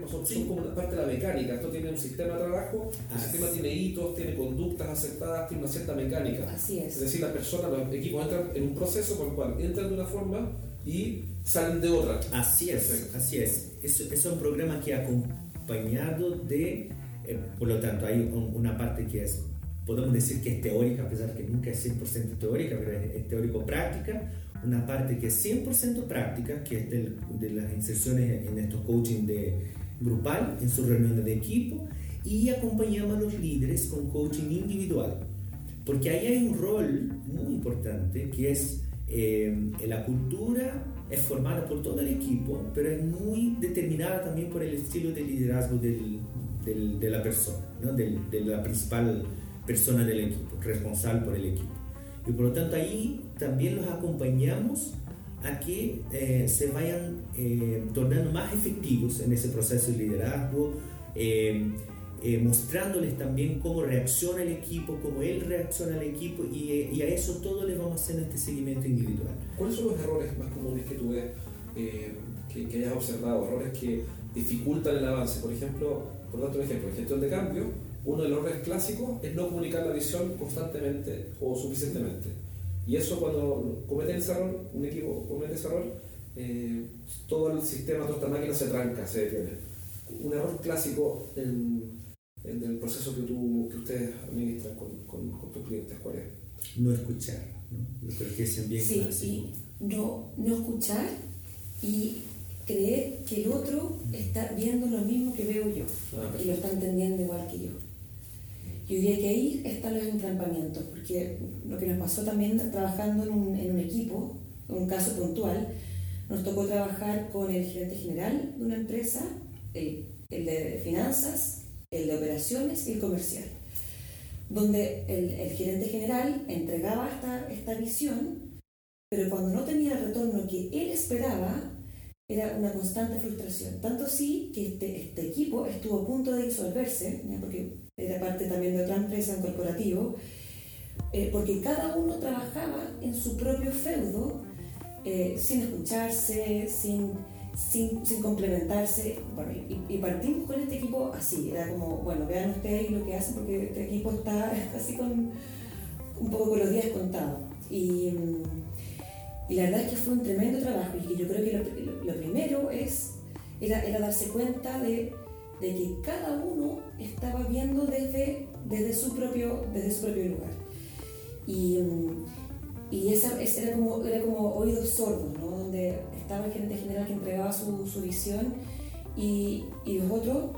son, Sí. son como una parte de la mecánica. Esto tiene un sistema de trabajo, el Así sistema es. tiene hitos, tiene conductas aceptadas, tiene una cierta mecánica. Así Es es. decir, las personas, los equipos entran en un proceso por el cual entran de una forma y salen de otra. Así es, Perfecto. así es. Es, es un programa que acompañado de, eh, por lo tanto, hay un- una parte que es, podemos decir que es teórica, a pesar que nunca es 100% teórica, pero es, es teórico-práctica. Una parte que es 100% práctica, que es del- de las inserciones en estos coaching de grupal, en sus reuniones de equipo, y acompañamos a los líderes con coaching individual. Porque ahí hay un rol muy importante que es eh, la cultura es formada por todo el equipo, pero es muy determinada también por el estilo de liderazgo del- de la persona, de la principal persona del equipo, responsable por el equipo. Y por lo tanto ahí también los acompañamos a que eh, se vayan eh, tornando más efectivos en ese proceso de liderazgo, eh, eh, mostrándoles también cómo reacciona el equipo, cómo él reacciona al equipo y, a eso todo le vamos haciendo este seguimiento individual. ¿Cuáles son los errores más comunes que tú ves, que, que hayas observado? Errores que dificultan el avance. Por ejemplo, por darte un ejemplo, en gestión de cambio, uno de los errores clásicos es no comunicar la visión constantemente o suficientemente. Y eso cuando cometen ese error, un equipo comete ese error, eh, todo el sistema, toda esta máquina se tranca, se detiene. Un error clásico en, en el proceso que, tú, que ustedes administran con, con, con tus clientes, ¿cuál es? No escuchar, ¿no? Yo creo que es bien Sí, clásico. y no, no escuchar y creer que el otro está viendo lo mismo que veo yo Ah, y lo está entendiendo igual que yo. Yo diría que ahí están los entrampamientos, porque lo que nos pasó también trabajando en un, en un equipo, en un caso puntual, nos tocó trabajar con el gerente general de una empresa, el, el de finanzas, el de operaciones y el comercial, donde el, el gerente general entregaba esta, esta visión, pero cuando no tenía el retorno que él esperaba, era una constante frustración. Tanto así que este, este equipo estuvo a punto de disolverse, porque era parte también de otra empresa, un corporativo, eh, porque cada uno trabajaba en su propio feudo, eh, sin escucharse, sin, sin, sin complementarse. Bueno, y, y partimos con este equipo así, era como, bueno, vean ustedes lo que hacen, porque este equipo está así con un poco con los días contados. Y, mm, y la verdad es que fue un tremendo trabajo y yo creo que lo, primero es, era, darse cuenta de, que cada uno estaba viendo desde, desde, su, propio, desde su propio lugar. Y, mm, y esa, esa era, como, era como oídos sordos, ¿no? donde estaba el gerente general que entregaba su, su visión y, y los otros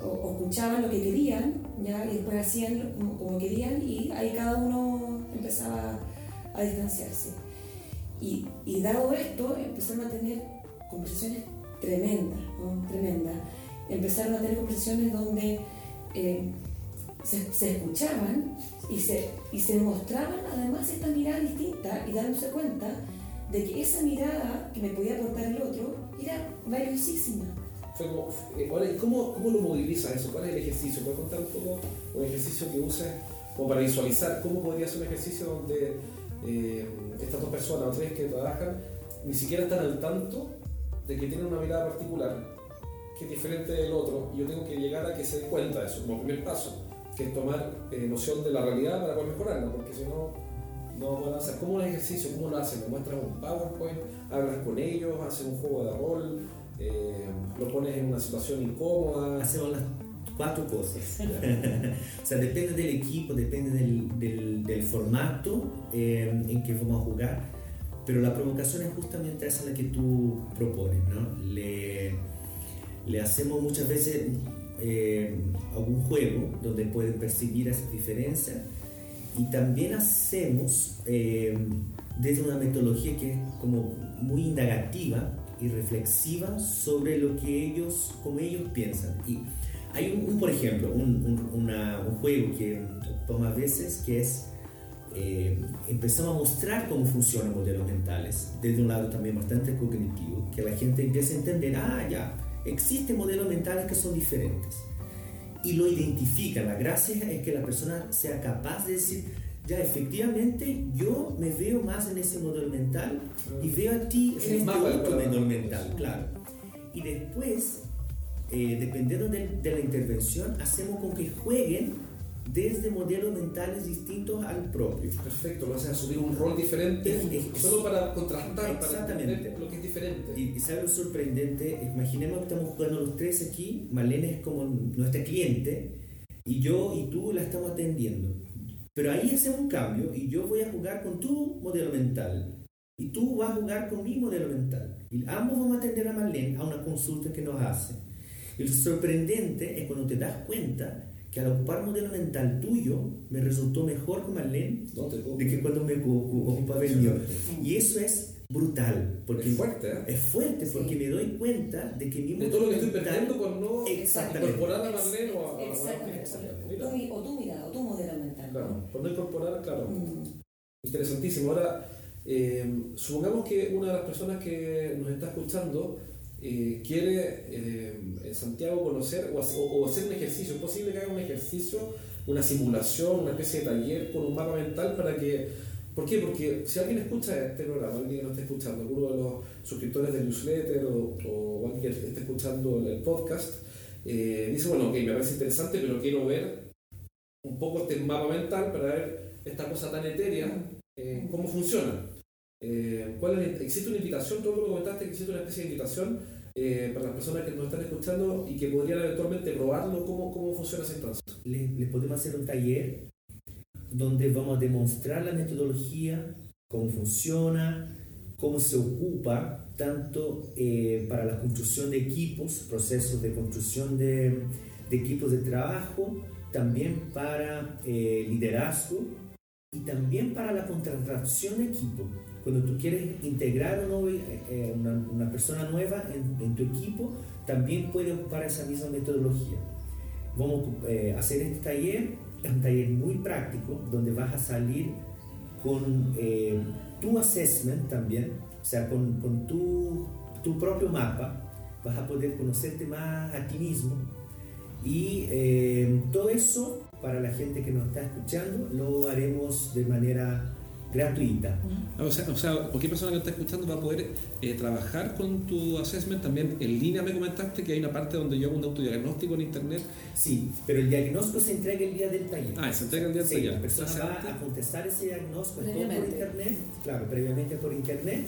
escuchaban lo que querían ¿ya? y después hacían como querían y ahí cada uno empezaba a distanciarse. Y, dado esto, empezaron a tener conversaciones tremendas, tremendas. Empezaron a tener conversaciones donde eh, se, escuchaban y se, y se mostraban además esta mirada distinta y dándose cuenta de que esa mirada que me podía aportar el otro era valiosísima. Eh, ahora, ¿y cómo, cómo lo movilizas eso? ¿Cuál es el ejercicio? ¿Puedes contar un poco un ejercicio que uses como para visualizar cómo podría ser un ejercicio donde eh, estas dos personas o tres que trabajan ni siquiera están al tanto de que tienen una mirada particular que es diferente del otro y yo tengo que llegar a que se den cuenta de eso como primer paso, que es tomar eh, noción de la realidad para poder mejorarla, porque si no, no van a hacer. ¿Cómo un ejercicio? ¿Cómo lo hacen? ¿Me muestras un PowerPoint? ¿Hablas con ellos? ¿Haces un juego de rol? Eh, ¿Lo pones en una situación incómoda? Hacemos las cuatro cosas. o sea, depende del equipo, depende del, del, del formato eh, en que vamos a jugar, pero la provocación es justamente esa la que tú propones, ¿no? Le, le hacemos muchas veces eh, algún juego donde pueden percibir esas diferencias y también hacemos eh, desde una metodología que es como muy indagativa y reflexiva sobre lo que ellos, como ellos piensan. Y hay un, un por ejemplo, un, un, una, un, juego que toma a veces que es eh, empezamos a mostrar cómo funcionan modelos mentales desde un lado también bastante cognitivo, que la gente empieza a entender, ah, ya, existen modelos mentales que son diferentes y lo identifican. La gracia es que la persona sea capaz de decir, ya efectivamente yo me veo más en ese modelo mental y veo a ti en este otro modelo mental, claro. Y después, eh, dependiendo de, de, la intervención, hacemos con que jueguen desde modelos mentales distintos al propio. Perfecto, lo haces asumir un rol diferente es, es, solo para contrastar, exactamente. para lo que es diferente. Y, y sabe lo sorprendente, imaginemos que estamos jugando los tres aquí, Malena es como nuestra cliente y yo y tú la estamos atendiendo. Pero ahí hacemos un cambio y yo voy a jugar con tu modelo mental y tú vas a jugar con mi modelo mental. Y ambos vamos a atender a Marlene a una consulta que nos hace. Y lo sorprendente es cuando te das cuenta que al ocupar modelo mental tuyo me resultó mejor con Marlene no de que cuando me ocupaba el mío. Y eso es brutal. Porque es fuerte, ¿eh? Es fuerte porque sí. me doy cuenta de que mi modelo de todo lo que estoy perdiendo por no exactamente. incorporar a Marlene o a, exactamente. a, o tu mirada, o tu modelo mental. Claro, por no incorporar, claro. Mm. Interesantísimo. Ahora, eh, supongamos que una de las personas que nos está escuchando eh, quiere eh, Santiago conocer o, o, hacer un ejercicio, es posible que haga un ejercicio, una simulación, una especie de taller con un mapa mental para que... ¿Por qué? Porque si alguien escucha este programa, alguien que no esté escuchando, alguno de los suscriptores del newsletter o, alguien que esté escuchando el podcast, eh, dice, bueno, ok, me parece interesante, pero quiero ver un poco este mapa mental para ver esta cosa tan etérea, cómo funciona. Eh, ¿cuál es, ¿Existe una invitación? Lo que comentaste, que existe una especie de invitación eh, para las personas que nos están escuchando y que podrían eventualmente probarlo, ¿cómo, cómo funciona instancia? Les, les podemos hacer un taller donde vamos a demostrar la metodología, cómo funciona, cómo se ocupa, tanto eh, para la construcción de equipos, procesos de construcción de, de equipos de trabajo, también para eh, liderazgo y también para la contratación de equipo cuando tú quieres integrar una, eh, una, una persona nueva en, en, tu equipo, también puedes ocupar esa misma metodología. Vamos a eh, hacer este taller, es un taller muy práctico, donde vas a salir con eh, tu assessment también, o sea, con, tu, tu, propio mapa, vas a poder conocerte más a ti mismo y eh, todo eso para la gente que nos está escuchando lo haremos de manera gratuita. O sea, o sea, cualquier persona que está escuchando va a poder eh, trabajar con tu assessment. También en línea me comentaste que hay una parte donde yo hago un autodiagnóstico en internet. Sí, pero el diagnóstico se entrega el día del taller. Ah, se entrega el día del sí, taller. La persona va a contestar ese diagnóstico todo por internet, claro, previamente por internet.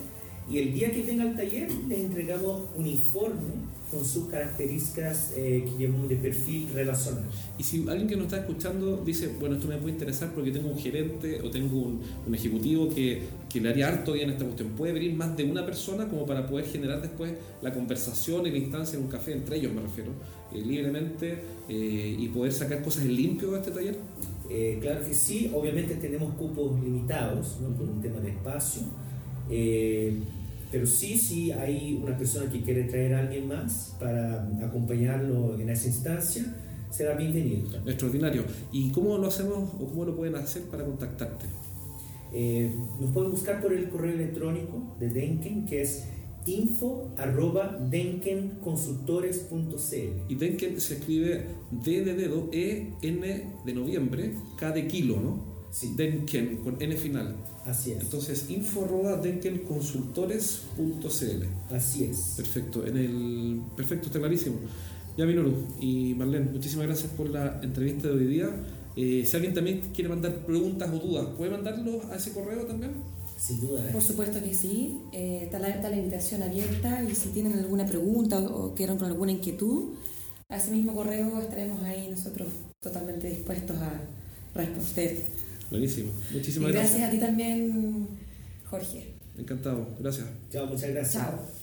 Y el día que venga al taller le entregamos un informe con sus características eh, que llamamos de perfil relacional. Y si alguien que nos está escuchando dice, bueno, esto me puede interesar porque tengo un gerente o tengo un, un ejecutivo que, que, le haría harto bien esta cuestión, ¿puede venir más de una persona como para poder generar después la conversación y la instancia en un café, entre ellos me refiero, eh, libremente eh, y poder sacar cosas en limpio de este taller? Eh, claro que sí, obviamente tenemos cupos limitados ¿no? por un tema de espacio. Eh, pero sí, sí hay una persona que quiere traer a alguien más para acompañarlo en esa instancia, será bienvenido. Extraordinario. ¿Y cómo lo hacemos o cómo lo pueden hacer para contactarte? Eh, nos pueden buscar por el correo electrónico de Denken, que es info arroba denkenconsultores.cl Y Denken se escribe D de dedo, E, N de noviembre, K de kilo, ¿no? Sí. Denken, con N final. Así es. Entonces, info arroba denkenconsultores.cl. Así es. Perfecto, en el perfecto, está clarísimo. Ya Minoru y Marlene, muchísimas gracias por la entrevista de hoy día. Eh, si alguien también quiere mandar preguntas o dudas, ¿puede mandarlos a ese correo también? Sin duda. ¿eh? Por supuesto que sí, eh, está, la, está la invitación abierta y si tienen alguna pregunta o, o quieren con alguna inquietud, a ese mismo correo estaremos ahí nosotros totalmente dispuestos a responder. Buenísimo, Y muchísimas gracias gracias. a ti también, Jorge. Encantado, gracias. Chao, muchas gracias. Chao.